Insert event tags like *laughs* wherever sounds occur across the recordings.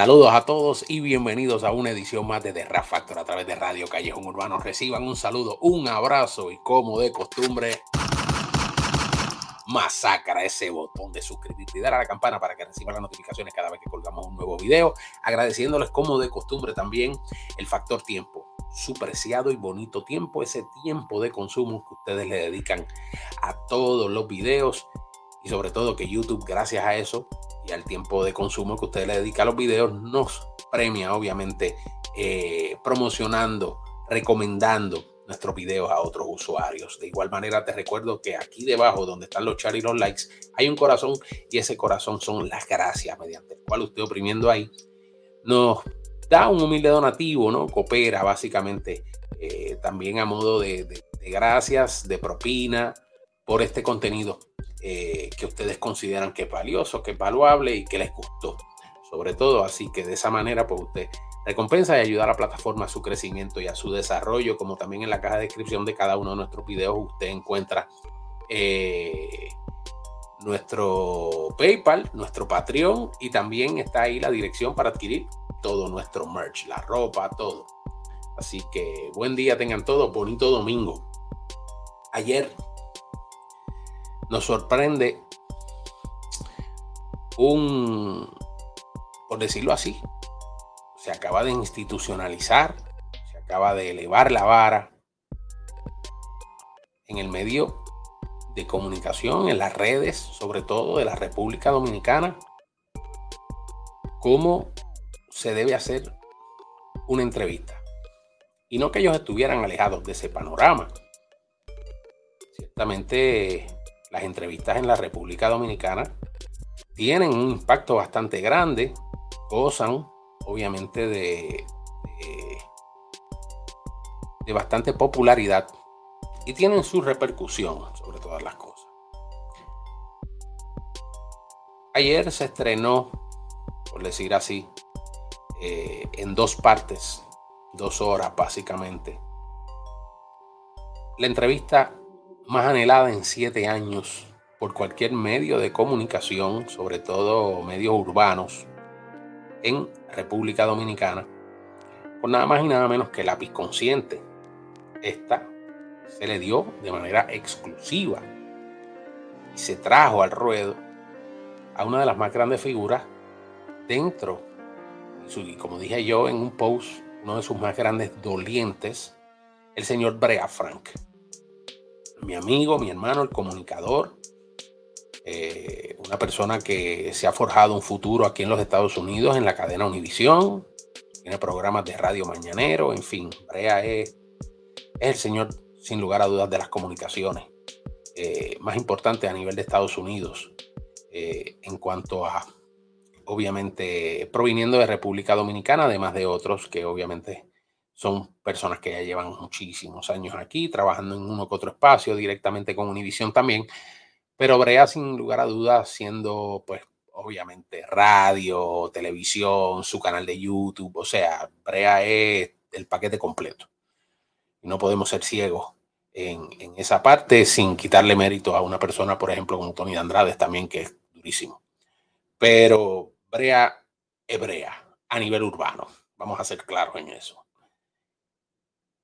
Saludos a todos y bienvenidos a una edición más de The Rap Factor a través de Radio Callejón Urbano. Reciban un saludo, un abrazo y como de costumbre, masacra ese botón de suscribirte y dar a la campana para que reciban las notificaciones cada vez que colgamos un nuevo video. Agradeciéndoles como de costumbre también el factor tiempo. Su preciado y bonito tiempo, ese tiempo de consumo que ustedes le dedican a todos los videos y sobre todo que YouTube, gracias a eso, y al tiempo de consumo que usted le dedica a los videos, nos premia obviamente eh, promocionando, recomendando nuestros videos a otros usuarios. De igual manera te recuerdo que aquí debajo donde están los chats y los likes hay un corazón y ese corazón son las gracias mediante el cual usted oprimiendo ahí nos da un humilde donativo, ¿no? Coopera básicamente eh, también a modo de gracias, de propina por este contenido eh, que ustedes consideran que es valioso, que es valuable y que les gustó. Sobre todo, así que de esa manera, pues usted recompensa y ayuda a la plataforma a su crecimiento y a su desarrollo, como también en la caja de descripción de cada uno de nuestros videos usted encuentra eh, nuestro PayPal, nuestro Patreon y también está ahí la dirección para adquirir todo nuestro merch, la ropa, todo. Así que buen día tengan todos, bonito domingo. Ayer nos sorprende un, por decirlo así, se acaba de institucionalizar, se acaba de elevar la vara en el medio de comunicación, en las redes, sobre todo de la República Dominicana, cómo se debe hacer una entrevista. Y no que ellos estuvieran alejados de ese panorama. Ciertamente las entrevistas en la República Dominicana tienen un impacto bastante grande, gozan obviamente de, bastante popularidad y tienen su repercusión sobre todas las cosas. Ayer se estrenó, por decir así, eh, en dos partes, dos horas básicamente, la entrevista más anhelada en siete años por cualquier medio de comunicación, sobre todo medios urbanos, en República Dominicana, por nada más y nada menos que lápiz consciente. Esta se le dio de manera exclusiva y se trajo al ruedo a una de las más grandes figuras dentro, y como dije yo en un post, uno de sus más grandes dolientes, el señor Brea Frank mi amigo, mi hermano, el comunicador, eh, una persona que se ha forjado un futuro aquí en los Estados Unidos en la cadena Univisión, tiene programas de radio mañanero, en fin, Brea es, el señor sin lugar a dudas de las comunicaciones eh, más importante a nivel de Estados Unidos eh, en cuanto a, obviamente, proviniendo de República Dominicana, además de otros que obviamente son personas que ya llevan muchísimos años aquí, trabajando en uno que otro espacio, directamente con Univision también. Pero Brea, sin lugar a dudas, siendo, pues, obviamente, radio, televisión, su canal de YouTube, o sea, Brea es el paquete completo. No podemos ser ciegos en, en, esa parte sin quitarle mérito a una persona, por ejemplo, como Tony Andrade también, que es durísimo. Pero Brea es Brea a nivel urbano. Vamos a ser claros en eso.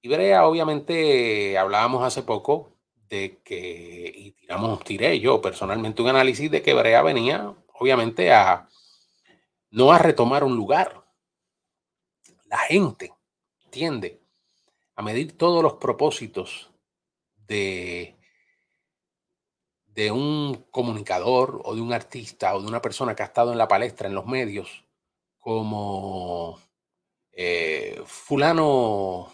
Y Brea, obviamente, hablábamos hace poco de que, y tiramos, tiré yo personalmente un análisis de que Brea venía, obviamente, a no a retomar un lugar. La gente tiende a medir todos los propósitos de, de un comunicador o de un artista o de una persona que ha estado en la palestra, en los medios, como eh, fulano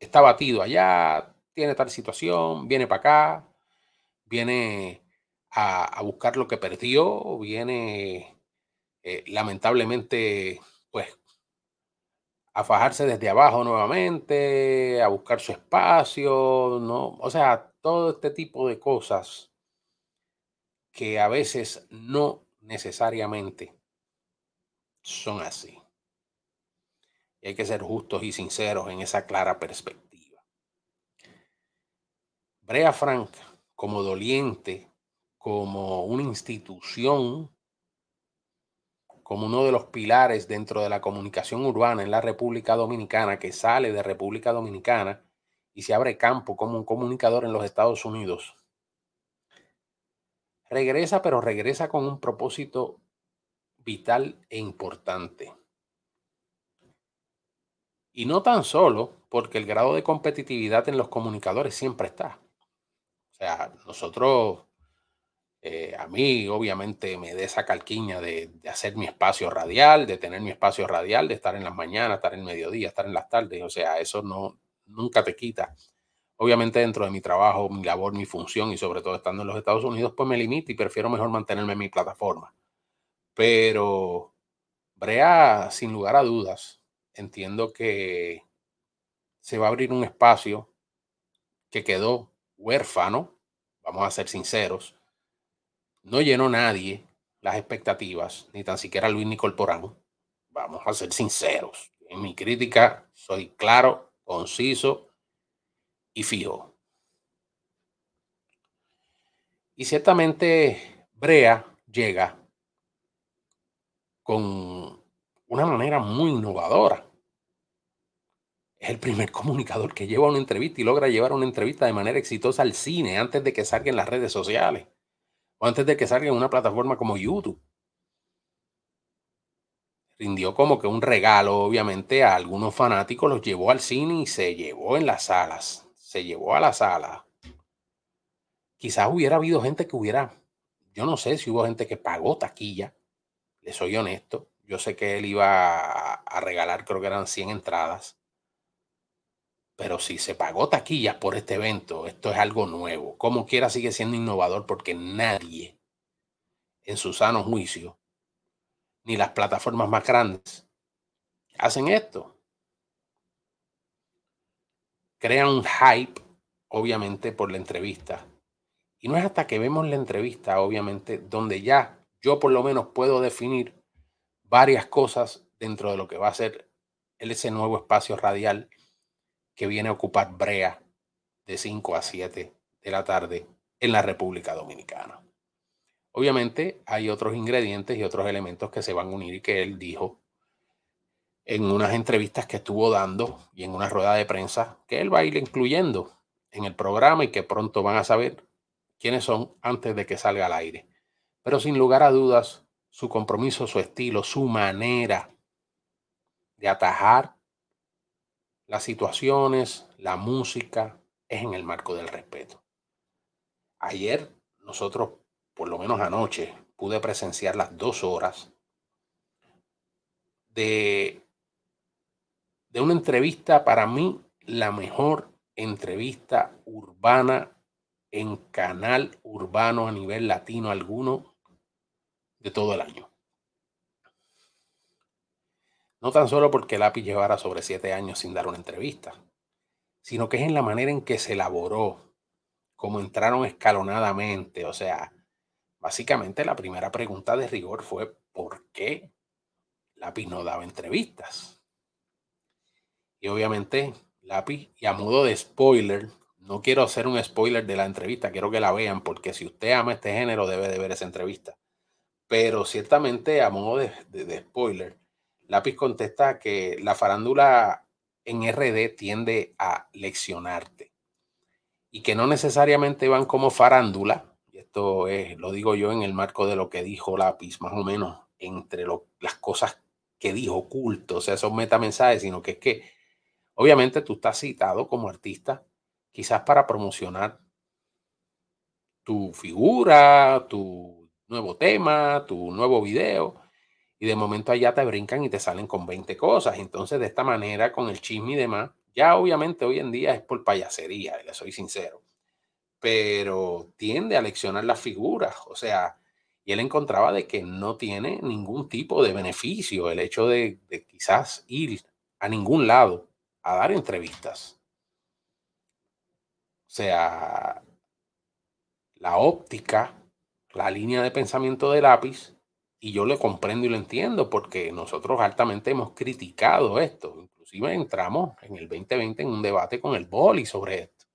está batido allá, tiene tal situación, viene para acá, viene a, buscar lo que perdió, viene eh, lamentablemente, pues, a fajarse desde abajo nuevamente, a buscar su espacio, ¿no? O sea, todo este tipo de cosas que a veces no necesariamente son así hay que ser justos y sinceros en esa clara perspectiva. Brea Frank, como doliente, como una institución, como uno de los pilares dentro de la comunicación urbana en la República Dominicana, que sale de República Dominicana y se abre campo como un comunicador en los Estados Unidos. Regresa, pero regresa con un propósito vital e importante. Y no tan solo porque el grado de competitividad en los comunicadores siempre está. O sea, nosotros eh, a mí, obviamente, me da esa calquiña de, hacer mi espacio radial, de tener mi espacio radial, de estar en las mañanas, estar en el mediodía, estar en las tardes. O sea, eso no nunca te quita. Obviamente, dentro de mi trabajo, mi labor, mi función y sobre todo estando en los Estados Unidos, pues me limita y prefiero mejor mantenerme en mi plataforma. Pero, Brea, sin lugar a dudas, entiendo que se va a abrir un espacio que quedó huérfano, vamos a ser sinceros, no llenó nadie las expectativas, ni tan siquiera Luis Nicol Porán. Vamos a ser sinceros. En mi crítica soy claro, conciso y fijo. Y ciertamente Brea llega con una manera muy innovadora. Es el primer comunicador que lleva una entrevista y logra llevar una entrevista de manera exitosa al cine antes de que salgan las redes sociales o antes de que salga en una plataforma como YouTube. Rindió como que un regalo, obviamente, a algunos fanáticos, los llevó al cine y se llevó en las salas, se llevó a la sala. Quizás hubiera habido gente que hubiera, yo no sé si hubo gente que pagó taquilla, le soy honesto, yo sé que él iba a regalar, creo que eran 100 entradas. Pero si se pagó taquillas por este evento, esto es algo nuevo. Como quiera sigue siendo innovador porque nadie en su sano juicio, ni las plataformas más grandes, hacen esto. Crean un hype, obviamente, por la entrevista. Y no es hasta que vemos la entrevista, obviamente, donde ya yo por lo menos puedo definir varias cosas dentro de lo que va a ser ese nuevo espacio radial que viene a ocupar Brea de 5 a 7 de la tarde en la República Dominicana. Obviamente hay otros ingredientes y otros elementos que se van a unir y que él dijo en unas entrevistas que estuvo dando y en una rueda de prensa que él va a ir incluyendo en el programa y que pronto van a saber quiénes son antes de que salga al aire. Pero sin lugar a dudas, su compromiso, su estilo, su manera de atajar las situaciones, la música, es en el marco del respeto. Ayer nosotros, por lo menos anoche, pude presenciar las dos horas de, de una entrevista, para mí, la mejor entrevista urbana en canal urbano a nivel latino alguno de todo el año. No tan solo porque Lápiz llevara sobre siete años sin dar una entrevista, sino que es en la manera en que se elaboró, cómo entraron escalonadamente. O sea, básicamente la primera pregunta de rigor fue ¿por qué Lápiz no daba entrevistas? Y obviamente Lápiz, y a modo de spoiler, no quiero hacer un spoiler de la entrevista, quiero que la vean, porque si usted ama este género debe de ver esa entrevista. Pero ciertamente a modo de, de spoiler, Lápiz contesta que la farándula en RD tiende a leccionarte y que no necesariamente van como farándula, y esto es, lo digo yo en el marco de lo que dijo Lápiz, más o menos entre las cosas que dijo oculto, o sea, esos metamensajes, sino que es que obviamente tú estás citado como artista, quizás para promocionar tu figura, tu nuevo tema, tu nuevo video, y de momento allá te brincan y te salen con 20 cosas. Entonces, de esta manera, con el chisme y demás, ya obviamente hoy en día es por payasería, le soy sincero, pero tiende a leccionar las figuras, o sea, y él encontraba de que no tiene ningún tipo de beneficio el hecho de, de quizás ir a ningún lado a dar entrevistas. O sea, la óptica, la línea de pensamiento de lápiz y yo le comprendo y lo entiendo porque nosotros altamente hemos criticado esto. Inclusive entramos en el 2020 en un debate con el Boli sobre esto.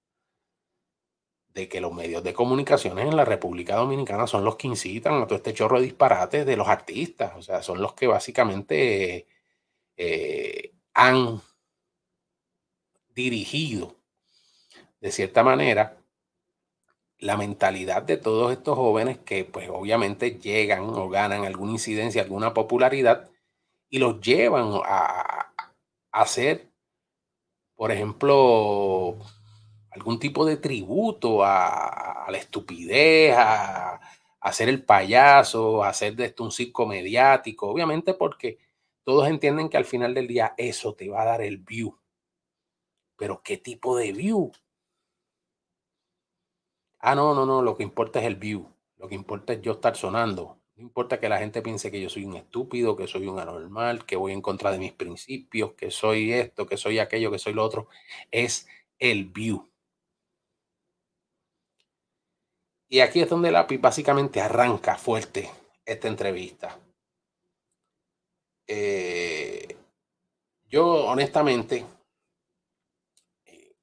de que los medios de comunicaciones en la República Dominicana son los que incitan a todo este chorro de disparates de los artistas. O sea, son los que básicamente eh, han dirigido, de cierta manera, la mentalidad de todos estos jóvenes que pues obviamente llegan o ganan alguna incidencia, alguna popularidad y los llevan a, hacer, por ejemplo, algún tipo de tributo a, la estupidez, a, hacer el payaso, a hacer de esto un circo mediático, obviamente porque todos entienden que al final del día eso te va a dar el view. Pero ¿qué tipo de view? Ah, no, no, no, lo que importa es el view. Lo que importa es yo estar sonando. No importa que la gente piense que yo soy un estúpido, que soy un anormal, que voy en contra de mis principios, que soy esto, que soy aquello, que soy lo otro. Es el view. Y aquí es donde la básicamente arranca fuerte esta entrevista. Eh, yo honestamente eh,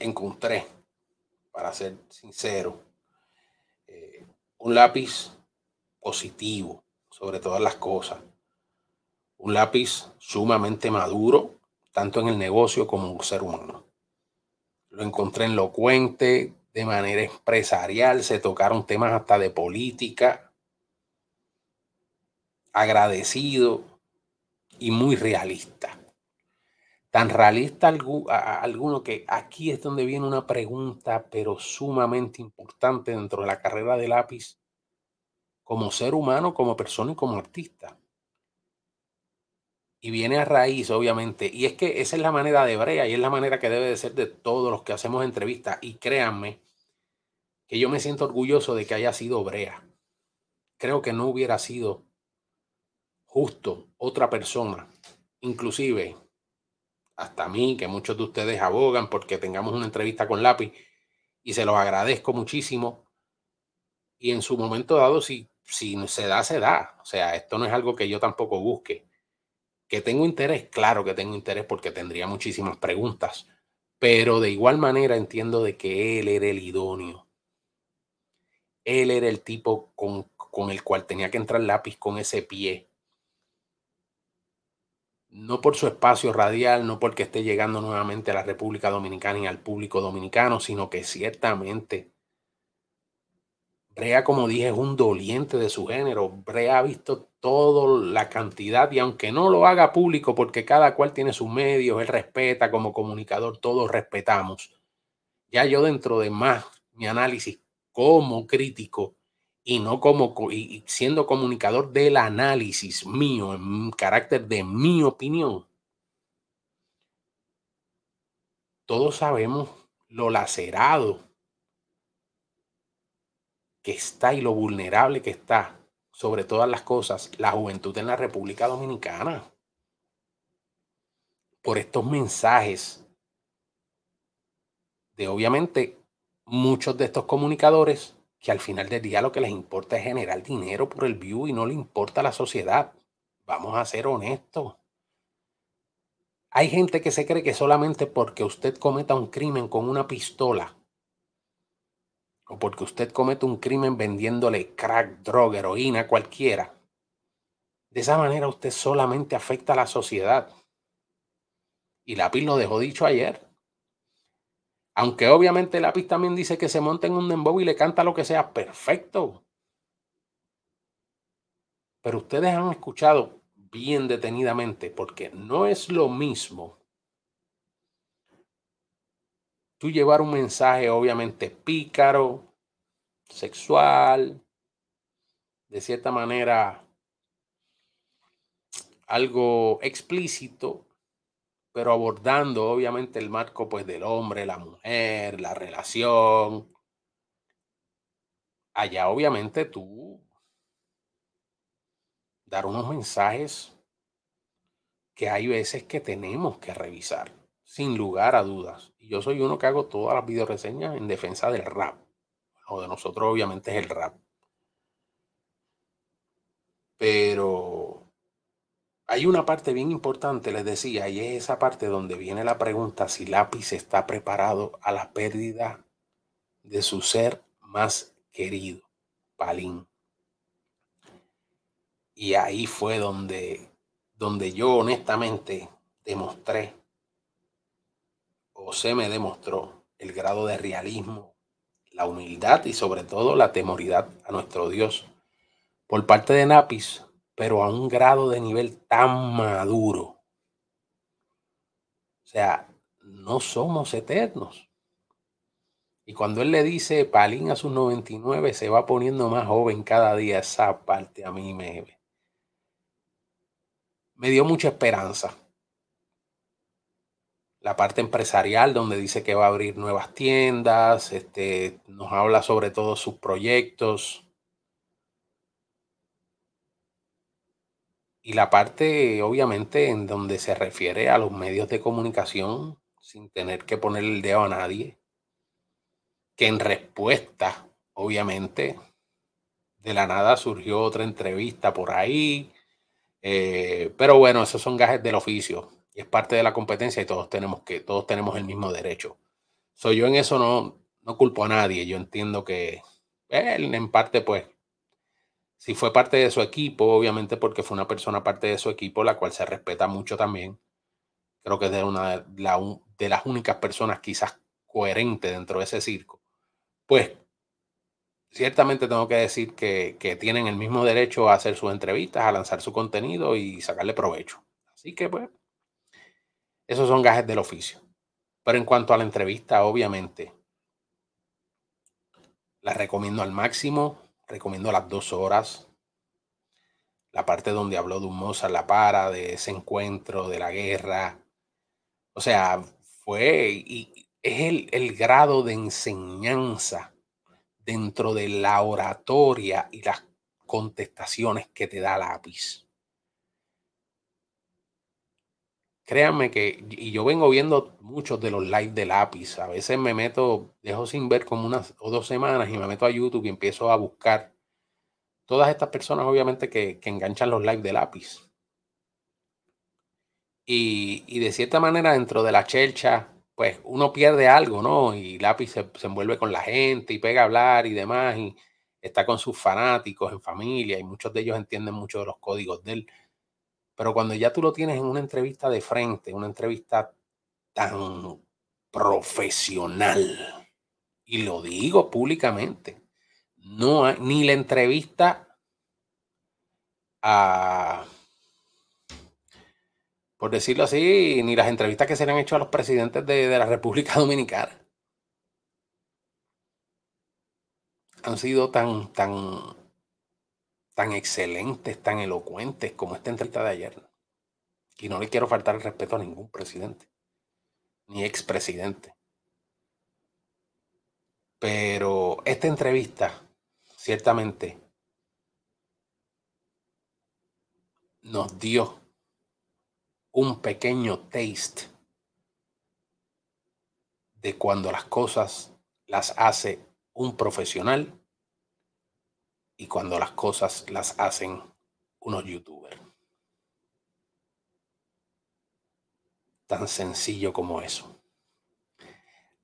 encontré, para ser sincero, eh, un lápiz positivo sobre todas las cosas. Un lápiz sumamente maduro, tanto en el negocio como en un ser humano. Lo encontré elocuente, de manera empresarial, se tocaron temas hasta de política, agradecido y muy realista. Tan realista alguno que aquí es donde viene una pregunta, pero sumamente importante dentro de la carrera de lápiz como ser humano, como persona y como artista. Y viene a raíz, obviamente. Y es que esa es la manera de Brea y es la manera que debe de ser de todos los que hacemos entrevistas. Y créanme que yo me siento orgulloso de que haya sido Brea. Creo que no hubiera sido justo otra persona, inclusive hasta mí, que muchos de ustedes abogan porque tengamos una entrevista con lápiz y se los agradezco muchísimo. Y en su momento dado, si si se da, se da. O sea, esto no es algo que yo tampoco busque. Que tengo interés, claro que tengo interés porque tendría muchísimas preguntas, pero de igual manera entiendo de que él era el idóneo. Él era el tipo con, con el cual tenía que entrar lápiz con ese pie. No por su espacio radial, no porque esté llegando nuevamente a la República Dominicana y al público dominicano, sino que ciertamente Brea, como dije, es un doliente de su género. Brea ha visto toda la cantidad y aunque no lo haga público porque cada cual tiene sus medios, él respeta como comunicador, todos respetamos. Ya yo dentro de más mi análisis como crítico y no como y siendo comunicador del análisis mío, en carácter de mi opinión, todos sabemos lo lacerado que está y lo vulnerable que está, sobre todas las cosas, la juventud en la República Dominicana. Por estos mensajes de obviamente muchos de estos comunicadores que al final del día lo que les importa es generar dinero por el view y no le importa la sociedad. Vamos a ser honestos. Hay gente que se cree que solamente porque usted cometa un crimen con una pistola o porque usted comete un crimen vendiéndole crack, droga, heroína cualquiera, de esa manera usted solamente afecta a la sociedad. Y Lápiz lo dejó dicho ayer. Aunque obviamente Lápiz también dice que se monta en un dembow y le canta lo que sea, perfecto. Pero ustedes han escuchado bien detenidamente, porque no es lo mismo tú llevar un mensaje obviamente pícaro, sexual, de cierta manera algo explícito, pero abordando obviamente el marco pues del hombre, la mujer, la relación. Allá obviamente tú dar unos mensajes que hay veces que tenemos que revisar sin lugar a dudas. Y yo soy uno que hago todas las videoreseñas en defensa del rap. Lo de nosotros obviamente es el rap. Pero hay una parte bien importante, les decía, y es esa parte donde viene la pregunta si Lápiz está preparado a la pérdida de su ser más querido, Palín. Y ahí fue donde, donde yo honestamente demostré, o se me demostró, el grado de realismo, la humildad y sobre todo la temoridad a nuestro Dios por parte de Napis, pero a un grado de nivel tan maduro. O sea, no somos eternos. Y cuando él le dice, Palín a sus 99 se va poniendo más joven cada día, esa parte a mí me, me dio mucha esperanza. La parte empresarial, donde dice que va a abrir nuevas tiendas, este, nos habla sobre todos sus proyectos. Y la parte, obviamente, en donde se refiere a los medios de comunicación, sin tener que poner el dedo a nadie que en respuesta, obviamente, de la nada surgió otra entrevista por ahí. Eh, pero bueno, esos son gajes del oficio y es parte de la competencia y todos tenemos que, todos tenemos el mismo derecho. Soy yo en eso no, no culpo a nadie. Yo entiendo que él en parte, pues, si fue parte de su equipo, obviamente porque fue una persona parte de su equipo, la cual se respeta mucho también. Creo que es de una de, las únicas personas quizás coherentes dentro de ese circo pues ciertamente tengo que decir que, tienen el mismo derecho a hacer sus entrevistas, a lanzar su contenido y sacarle provecho. Así que, pues, esos son gajes del oficio. Pero en cuanto a la entrevista, obviamente, la recomiendo al máximo, recomiendo las dos horas. La parte donde habló de un Mozart La Para, de ese encuentro, de la guerra. O sea, fue, y, es el, el grado de enseñanza dentro de la oratoria y las contestaciones que te da lápiz. Créanme que, y yo vengo viendo muchos de los lives de lápiz, a veces me meto, dejo sin ver como unas o dos semanas y me meto a YouTube y empiezo a buscar todas estas personas obviamente que, que enganchan los lives de lápiz. Y, y, de cierta manera dentro de la chelcha pues uno pierde algo, ¿no? Y Lápiz se, envuelve con la gente y pega a hablar y demás, y está con sus fanáticos en familia, y muchos de ellos entienden mucho de los códigos de él. Pero cuando ya tú lo tienes en una entrevista de frente, una entrevista tan profesional, y lo digo públicamente, no hay, ni la entrevista a por decirlo así, ni las entrevistas que se le han hecho a los presidentes de, la República *laughs* Dominicana han sido tan, tan, tan excelentes, tan elocuentes como esta entrevista de ayer. Y no le quiero faltar el respeto a ningún presidente, ni expresidente. Pero esta entrevista, ciertamente, nos dio un pequeño taste de cuando las cosas las hace un profesional y cuando las cosas las hacen unos youtubers. Tan sencillo como eso.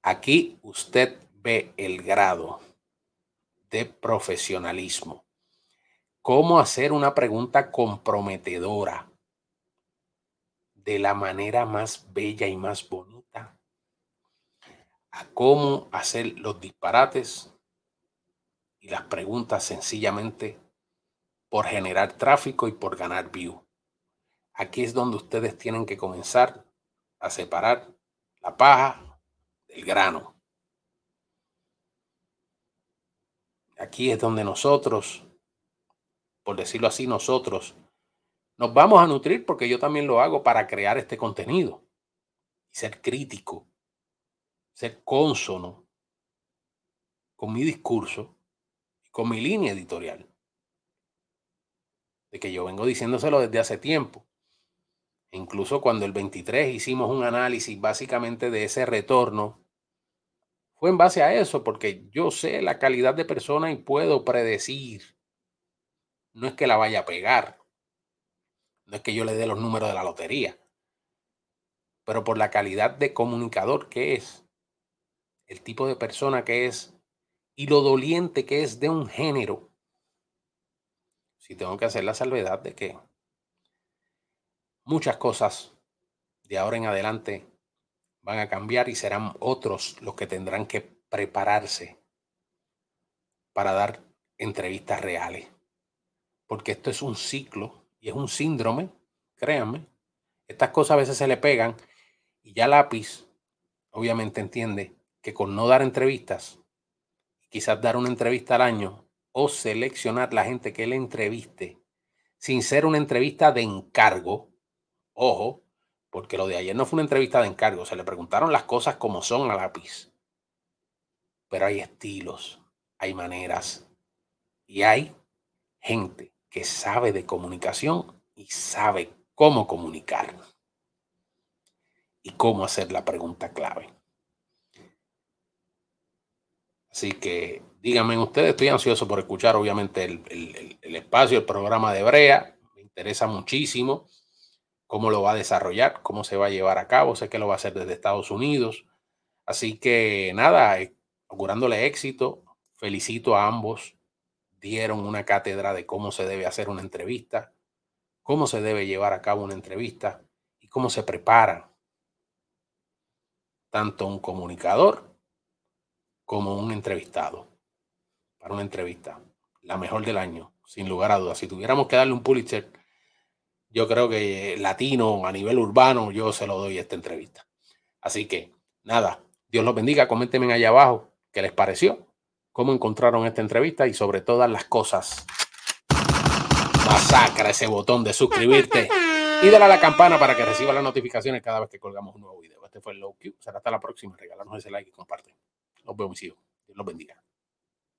Aquí usted ve el grado de profesionalismo. Cómo hacer una pregunta comprometedora de la manera más bella y más bonita a cómo hacer los disparates y las preguntas sencillamente por generar tráfico y por ganar view. Aquí es donde ustedes tienen que comenzar a separar la paja del grano. Aquí es donde nosotros, por decirlo así, nosotros nos vamos a nutrir porque yo también lo hago para crear este contenido y ser crítico, ser cónsono con mi discurso y con mi línea editorial. De que yo vengo diciéndoselo desde hace tiempo. Incluso cuando el 23 hicimos un análisis básicamente de ese retorno, fue en base a eso, porque yo sé la calidad de persona y puedo predecir. No es que la vaya a pegar, no es que yo le dé los números de la lotería, pero por la calidad de comunicador que es, el tipo de persona que es y lo doliente que es de un género, si tengo que hacer la salvedad de que muchas cosas de ahora en adelante van a cambiar y serán otros los que tendrán que prepararse para dar entrevistas reales. Porque esto es un ciclo y es un síndrome, créanme. Estas cosas a veces se le pegan y ya lápiz obviamente entiende que con no dar entrevistas, quizás dar una entrevista al año o seleccionar la gente que le entreviste sin ser una entrevista de encargo, ojo, porque lo de ayer no fue una entrevista de encargo, se le preguntaron las cosas como son a lápiz. Pero hay estilos, hay maneras y hay gente que sabe de comunicación y sabe cómo comunicar y cómo hacer la pregunta clave. Así que díganme ustedes, estoy ansioso por escuchar obviamente el, espacio, el programa de Brea, me interesa muchísimo cómo lo va a desarrollar, cómo se va a llevar a cabo. Sé que lo va a hacer desde Estados Unidos. Así que nada, eh, augurándole éxito, felicito a ambos. Dieron una cátedra de cómo se debe hacer una entrevista, cómo se debe llevar a cabo una entrevista y cómo se prepara tanto un comunicador como un entrevistado para una entrevista. La mejor del año, sin lugar a dudas. Si tuviéramos que darle un Pulitzer yo creo que latino a nivel urbano, yo se lo doy esta entrevista. Así que nada, Dios los bendiga, coméntenme allá abajo qué les pareció, cómo encontraron esta entrevista y sobre todas las cosas. Masacra ese botón de suscribirte y dale a la campana para que reciba las notificaciones cada vez que colgamos un nuevo video. Este fue el Low Q. Será hasta la próxima. Regálanos ese like y comparte. Nos vemos, hijos. Dios los bendiga.